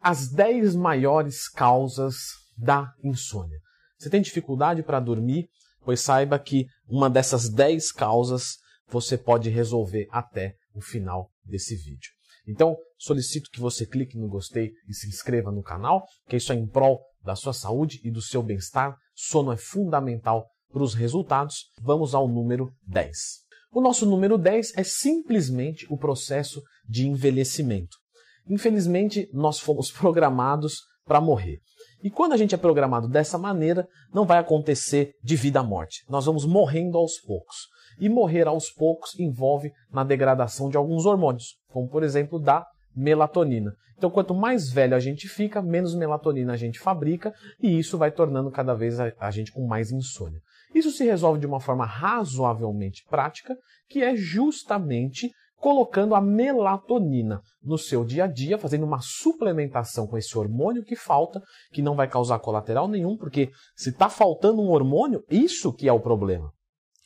as 10 maiores causas da insônia. Você tem dificuldade para dormir? Pois saiba que uma dessas 10 causas você pode resolver até o final desse vídeo. Então, solicito que você clique no gostei e se inscreva no canal, que isso é em prol da sua saúde e do seu bem-estar. Sono é fundamental para os resultados. Vamos ao número 10. O nosso número 10 é simplesmente o processo de envelhecimento. Infelizmente, nós fomos programados para morrer. E quando a gente é programado dessa maneira, não vai acontecer de vida à morte. Nós vamos morrendo aos poucos. E morrer aos poucos envolve na degradação de alguns hormônios, como por exemplo da melatonina. Então, quanto mais velho a gente fica, menos melatonina a gente fabrica e isso vai tornando cada vez a, gente com mais insônia. Isso se resolve de uma forma razoavelmente prática, que é justamente colocando a melatonina no seu dia a dia, fazendo uma suplementação com esse hormônio que falta, que não vai causar colateral nenhum, porque se está faltando um hormônio, isso que é o problema.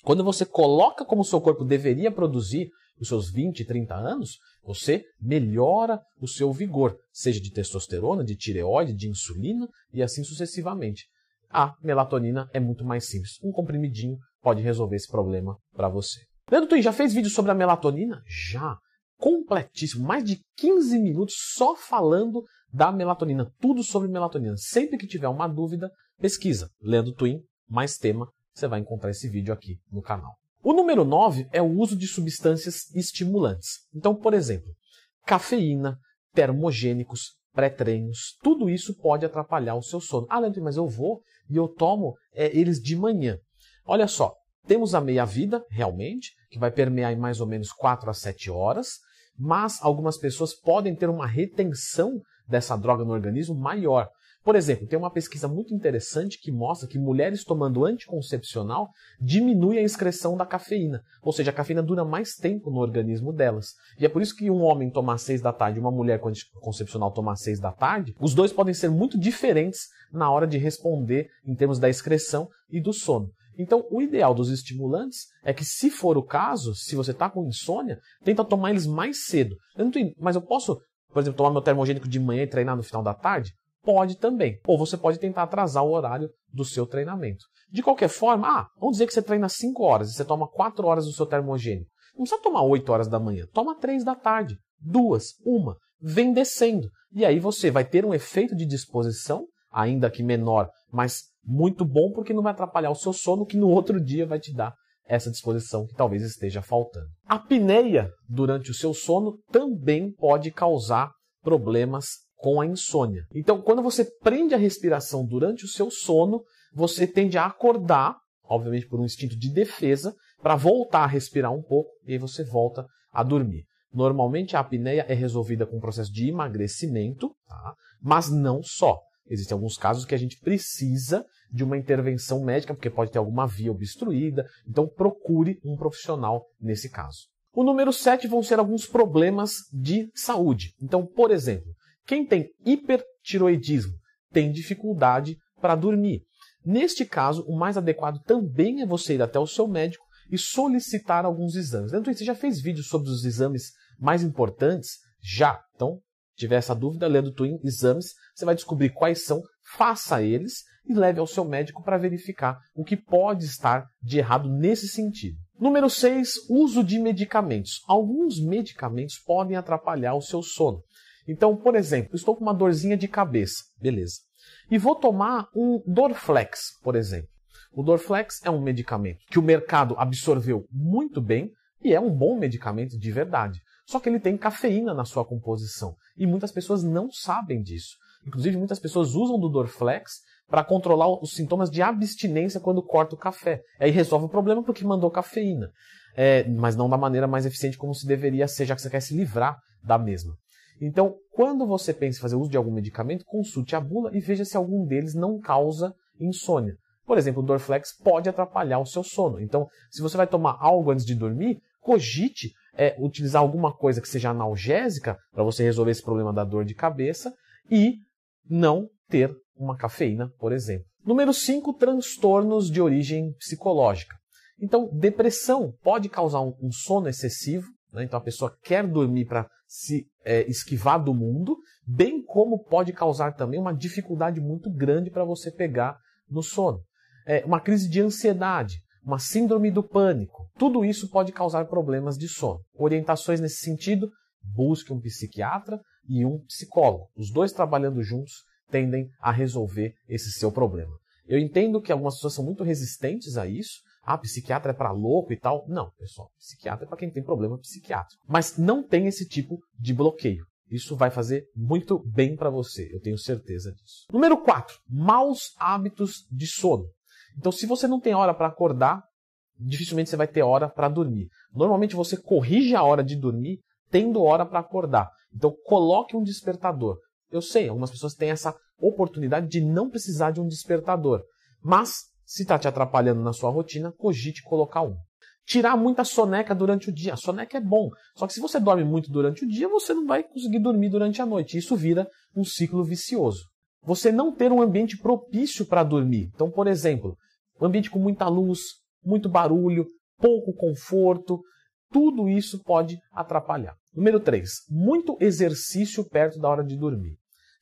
Quando você coloca como o seu corpo deveria produzir os seus 20, 30 anos, você melhora o seu vigor, seja de testosterona, de tireoide, de insulina e assim sucessivamente. A melatonina é muito mais simples. Um comprimidinho pode resolver esse problema para você. Leandro Twin, já fez vídeo sobre a melatonina? Já. Completíssimo. Mais de 15 minutos só falando da melatonina. Tudo sobre melatonina. Sempre que tiver uma dúvida, pesquisa. Leandro Twin, mais tema, você vai encontrar esse vídeo aqui no canal. O número 9 é o uso de substâncias estimulantes. Então, por exemplo, cafeína, termogênicos, pré-treinos, tudo isso pode atrapalhar o seu sono. Ah, Leandro, mas eu vou e eu tomo é, eles de manhã. Olha só, temos a meia-vida, realmente, que vai permear em mais ou menos 4 a 7 horas, mas algumas pessoas podem ter uma retenção dessa droga no organismo maior. Por exemplo, tem uma pesquisa muito interessante que mostra que mulheres tomando anticoncepcional diminui a excreção da cafeína, ou seja, a cafeína dura mais tempo no organismo delas. E é por isso que um homem tomar seis da tarde e uma mulher com anticoncepcional tomar seis da tarde, os dois podem ser muito diferentes na hora de responder em termos da excreção e do sono. Então, o ideal dos estimulantes é que, se for o caso, se você está com insônia, tenta tomar eles mais cedo. Eu não tô, mas eu posso, por exemplo, tomar meu termogênico de manhã e treinar no final da tarde? Pode também. Ou você pode tentar atrasar o horário do seu treinamento. De qualquer forma, ah, vamos dizer que você treina 5 horas e você toma 4 horas do seu termogênico. Não precisa tomar 8 horas da manhã, toma 3 da tarde, duas, uma, vem descendo. E aí você vai ter um efeito de disposição, ainda que menor, mas muito bom porque não vai atrapalhar o seu sono, que no outro dia vai te dar essa disposição que talvez esteja faltando. A apneia durante o seu sono também pode causar problemas com a insônia. Então, quando você prende a respiração durante o seu sono, você tende a acordar, obviamente por um instinto de defesa, para voltar a respirar um pouco e aí você volta a dormir. Normalmente a apneia é resolvida com um processo de emagrecimento, tá? mas não só. Existem alguns casos que a gente precisa de uma intervenção médica, porque pode ter alguma via obstruída, então procure um profissional nesse caso. O número 7 vão ser alguns problemas de saúde. Então, por exemplo, quem tem hipertiroidismo tem dificuldade para dormir. Neste caso, o mais adequado também é você ir até o seu médico e solicitar alguns exames. Então, você já fez vídeo sobre os exames mais importantes? Já. Então, tiver essa dúvida, lendo Twin Exames, você vai descobrir quais são, faça eles e leve ao seu médico para verificar o que pode estar de errado nesse sentido. Número 6, uso de medicamentos. Alguns medicamentos podem atrapalhar o seu sono. Então, por exemplo, estou com uma dorzinha de cabeça, beleza. E vou tomar um Dorflex, por exemplo. O Dorflex é um medicamento que o mercado absorveu muito bem e é um bom medicamento de verdade. Só que ele tem cafeína na sua composição e muitas pessoas não sabem disso. Inclusive, muitas pessoas usam do Dorflex para controlar os sintomas de abstinência quando corta o café. Aí resolve o problema porque mandou cafeína, é, mas não da maneira mais eficiente como se deveria ser, já que você quer se livrar da mesma. Então, quando você pensa em fazer uso de algum medicamento, consulte a bula e veja se algum deles não causa insônia. Por exemplo, o Dorflex pode atrapalhar o seu sono. Então, se você vai tomar algo antes de dormir, cogite é, utilizar alguma coisa que seja analgésica para você resolver esse problema da dor de cabeça e não ter uma cafeína, por exemplo. Número 5, transtornos de origem psicológica. Então, depressão pode causar um, um sono excessivo, né? então a pessoa quer dormir para se é, esquivar do mundo, bem como pode causar também uma dificuldade muito grande para você pegar no sono. É, uma crise de ansiedade, uma síndrome do pânico, tudo isso pode causar problemas de sono. Orientações nesse sentido, busque um psiquiatra e um psicólogo. Os dois trabalhando juntos tendem a resolver esse seu problema. Eu entendo que algumas pessoas são muito resistentes a isso. Ah, psiquiatra é para louco e tal. Não, pessoal, psiquiatra é para quem tem problema psiquiátrico. Mas não tem esse tipo de bloqueio. Isso vai fazer muito bem para você, eu tenho certeza disso. Número 4, maus hábitos de sono. Então, se você não tem hora para acordar, dificilmente você vai ter hora para dormir. Normalmente você corrige a hora de dormir tendo hora para acordar. Então, coloque um despertador. Eu sei, algumas pessoas têm essa oportunidade de não precisar de um despertador. Mas, se está te atrapalhando na sua rotina, cogite colocar um. Tirar muita soneca durante o dia. A soneca é bom. Só que se você dorme muito durante o dia, você não vai conseguir dormir durante a noite. Isso vira um ciclo vicioso. Você não ter um ambiente propício para dormir. Então, por exemplo, um ambiente com muita luz, muito barulho, pouco conforto, tudo isso pode atrapalhar. Número 3. Muito exercício perto da hora de dormir.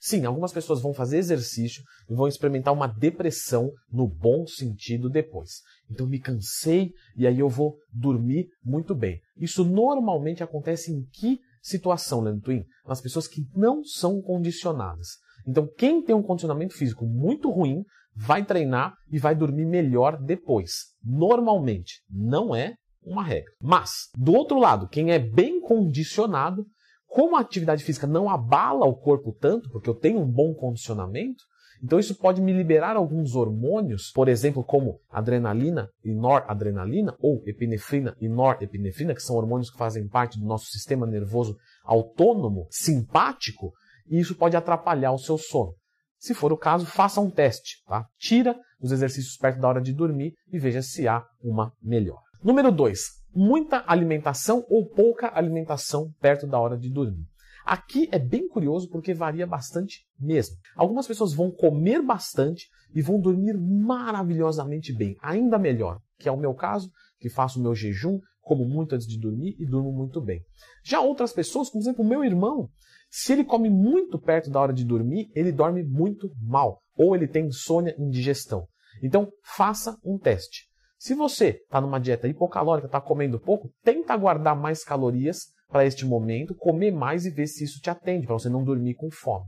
Sim, algumas pessoas vão fazer exercício e vão experimentar uma depressão no bom sentido depois. Então me cansei e aí eu vou dormir muito bem. Isso normalmente acontece em que situação, Leandro Twin? Nas pessoas que não são condicionadas. Então quem tem um condicionamento físico muito ruim vai treinar e vai dormir melhor depois. Normalmente, não é uma regra. Mas, do outro lado, quem é bem condicionado como a atividade física não abala o corpo tanto, porque eu tenho um bom condicionamento, então isso pode me liberar alguns hormônios, por exemplo, como adrenalina e noradrenalina, ou epinefrina e norepinefrina, que são hormônios que fazem parte do nosso sistema nervoso autônomo, simpático, e isso pode atrapalhar o seu sono. Se for o caso, faça um teste, tá? Tira os exercícios perto da hora de dormir e veja se há uma melhora. Número 2 muita alimentação ou pouca alimentação perto da hora de dormir. Aqui é bem curioso porque varia bastante mesmo. Algumas pessoas vão comer bastante e vão dormir maravilhosamente bem, ainda melhor, que é o meu caso, que faço o meu jejum, como muito antes de dormir e durmo muito bem. Já outras pessoas, como por exemplo o meu irmão, se ele come muito perto da hora de dormir, ele dorme muito mal, ou ele tem insônia e indigestão. Então, faça um teste. Se você está numa dieta hipocalórica, está comendo pouco, tenta guardar mais calorias para este momento, comer mais e ver se isso te atende, para você não dormir com fome.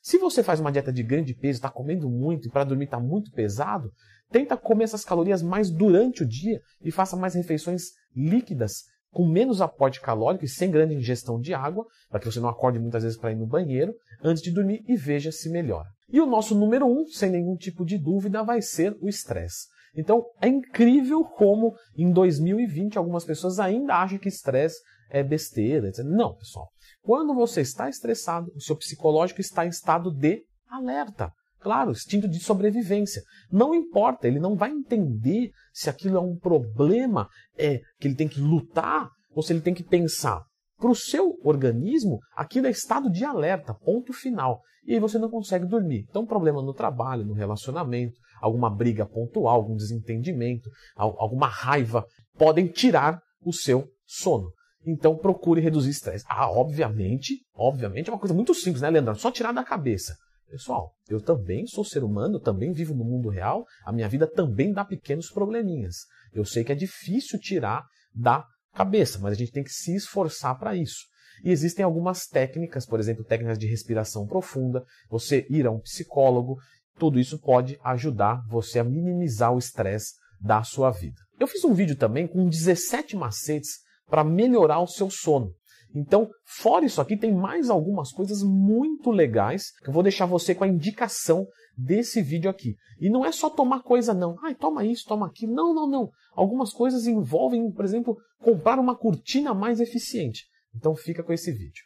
Se você faz uma dieta de grande peso, está comendo muito e para dormir está muito pesado, tenta comer essas calorias mais durante o dia e faça mais refeições líquidas, com menos aporte calórico e sem grande ingestão de água, para que você não acorde muitas vezes para ir no banheiro, antes de dormir e veja se melhora. E o nosso número um, sem nenhum tipo de dúvida, vai ser o estresse. Então é incrível como em 2020 algumas pessoas ainda acham que estresse é besteira. Não, pessoal. Quando você está estressado, o seu psicológico está em estado de alerta. Claro, instinto de sobrevivência. Não importa, ele não vai entender se aquilo é um problema, é que ele tem que lutar ou se ele tem que pensar. Para o seu organismo, aquilo é estado de alerta, ponto final. E aí você não consegue dormir. Então, problema no trabalho, no relacionamento, alguma briga pontual, algum desentendimento, alguma raiva, podem tirar o seu sono. Então procure reduzir estresse. Ah, obviamente, obviamente é uma coisa muito simples, né, Leandro? Só tirar da cabeça. Pessoal, eu também sou ser humano, eu também vivo no mundo real, a minha vida também dá pequenos probleminhas. Eu sei que é difícil tirar da cabeça, mas a gente tem que se esforçar para isso. E existem algumas técnicas, por exemplo, técnicas de respiração profunda, você ir a um psicólogo, tudo isso pode ajudar você a minimizar o estresse da sua vida. Eu fiz um vídeo também com 17 macetes para melhorar o seu sono. Então, fora isso aqui, tem mais algumas coisas muito legais que eu vou deixar você com a indicação desse vídeo aqui. E não é só tomar coisa, não. Ai, toma isso, toma aquilo. Não, não, não. Algumas coisas envolvem, por exemplo, comprar uma cortina mais eficiente. Então fica com esse vídeo.